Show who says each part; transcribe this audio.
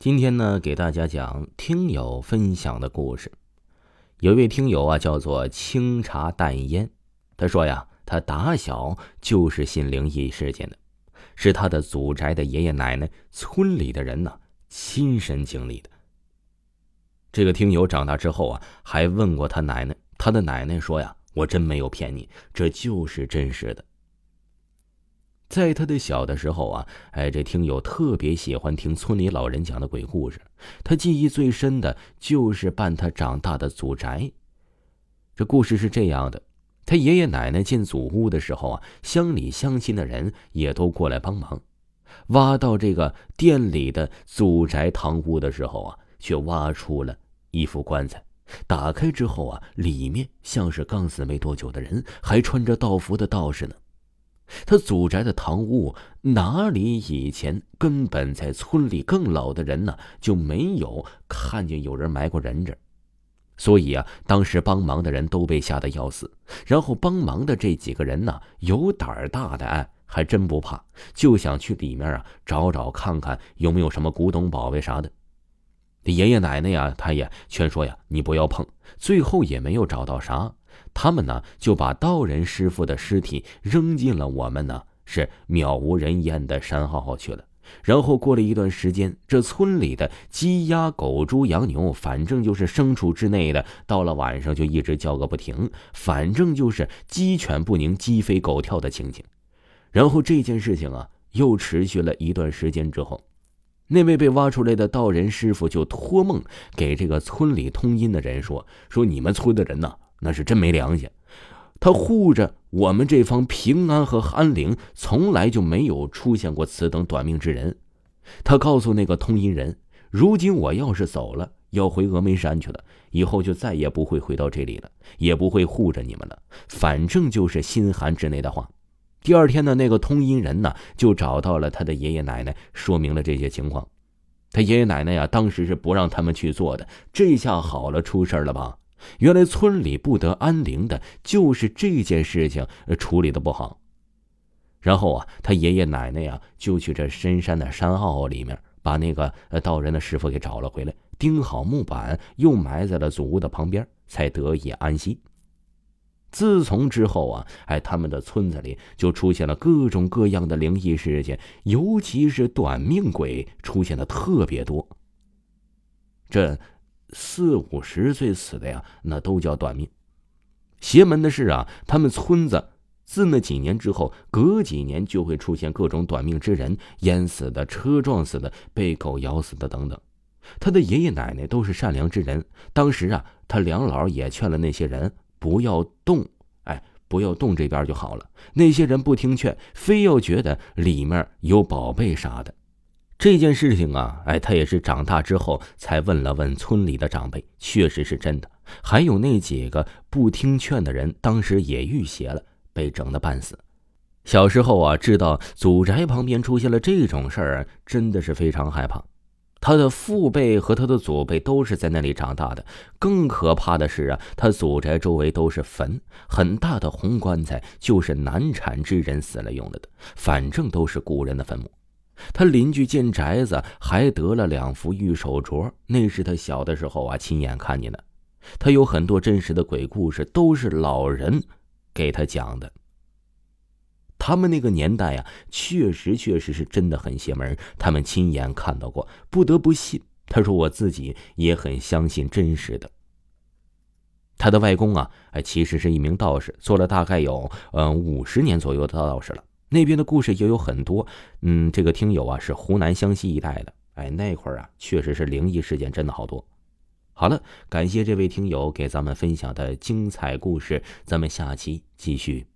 Speaker 1: 今天呢，给大家讲听友分享的故事。有一位听友啊，叫做清茶淡烟，他说呀，他打小就是信灵异事件的，是他的祖宅的爷爷奶奶、村里的人呢亲身经历的。这个听友长大之后啊，还问过他奶奶，他的奶奶说呀，我真没有骗你，这就是真实的。在他的小的时候啊，哎，这听友特别喜欢听村里老人讲的鬼故事。他记忆最深的就是伴他长大的祖宅。这故事是这样的：他爷爷奶奶进祖屋的时候啊，乡里乡亲的人也都过来帮忙。挖到这个店里的祖宅堂屋的时候啊，却挖出了一副棺材。打开之后啊，里面像是刚死没多久的人，还穿着道服的道士呢。他祖宅的堂屋哪里以前根本在村里更老的人呢就没有看见有人埋过人这所以啊，当时帮忙的人都被吓得要死。然后帮忙的这几个人呢，有胆儿大的哎，还真不怕，就想去里面啊找找看看有没有什么古董宝贝啥的。爷爷奶奶呀，他也劝说呀，你不要碰。最后也没有找到啥。他们呢就把道人师傅的尸体扔进了我们呢是渺无人烟的山浩浩去了。然后过了一段时间，这村里的鸡鸭狗猪羊牛，反正就是牲畜之内的，到了晚上就一直叫个不停，反正就是鸡犬不宁、鸡飞狗跳的情景。然后这件事情啊又持续了一段时间之后，那位被挖出来的道人师傅就托梦给这个村里通阴的人说：“说你们村的人呐。”那是真没良心，他护着我们这方平安和安宁，从来就没有出现过此等短命之人。他告诉那个通阴人：“如今我要是走了，要回峨眉山去了，以后就再也不会回到这里了，也不会护着你们了。反正就是心寒之类的话。”第二天呢，那个通阴人呢，就找到了他的爷爷奶奶，说明了这些情况。他爷爷奶奶呀，当时是不让他们去做的。这下好了，出事了吧？原来村里不得安宁的，就是这件事情处理的不好。然后啊，他爷爷奶奶呀，就去这深山的山坳里面，把那个道人的师傅给找了回来，钉好木板，又埋在了祖屋的旁边，才得以安息。自从之后啊，哎，他们的村子里就出现了各种各样的灵异事件，尤其是短命鬼出现的特别多。这。四五十岁死的呀，那都叫短命。邪门的是啊，他们村子自那几年之后，隔几年就会出现各种短命之人，淹死的、车撞死的、被狗咬死的等等。他的爷爷奶奶都是善良之人，当时啊，他两老也劝了那些人不要动，哎，不要动这边就好了。那些人不听劝，非要觉得里面有宝贝啥的。这件事情啊，哎，他也是长大之后才问了问村里的长辈，确实是真的。还有那几个不听劝的人，当时也遇邪了，被整的半死。小时候啊，知道祖宅旁边出现了这种事儿，真的是非常害怕。他的父辈和他的祖辈都是在那里长大的。更可怕的是啊，他祖宅周围都是坟，很大的红棺材就是难产之人死了用的，反正都是古人的坟墓。他邻居建宅子还得了两副玉手镯，那是他小的时候啊亲眼看见的。他有很多真实的鬼故事，都是老人给他讲的。他们那个年代呀，确实确实是真的很邪门，他们亲眼看到过，不得不信。他说我自己也很相信真实的。他的外公啊，哎，其实是一名道士，做了大概有嗯五十年左右的道士了。那边的故事也有很多，嗯，这个听友啊是湖南湘西一带的，哎，那块儿啊确实是灵异事件真的好多。好了，感谢这位听友给咱们分享的精彩故事，咱们下期继续。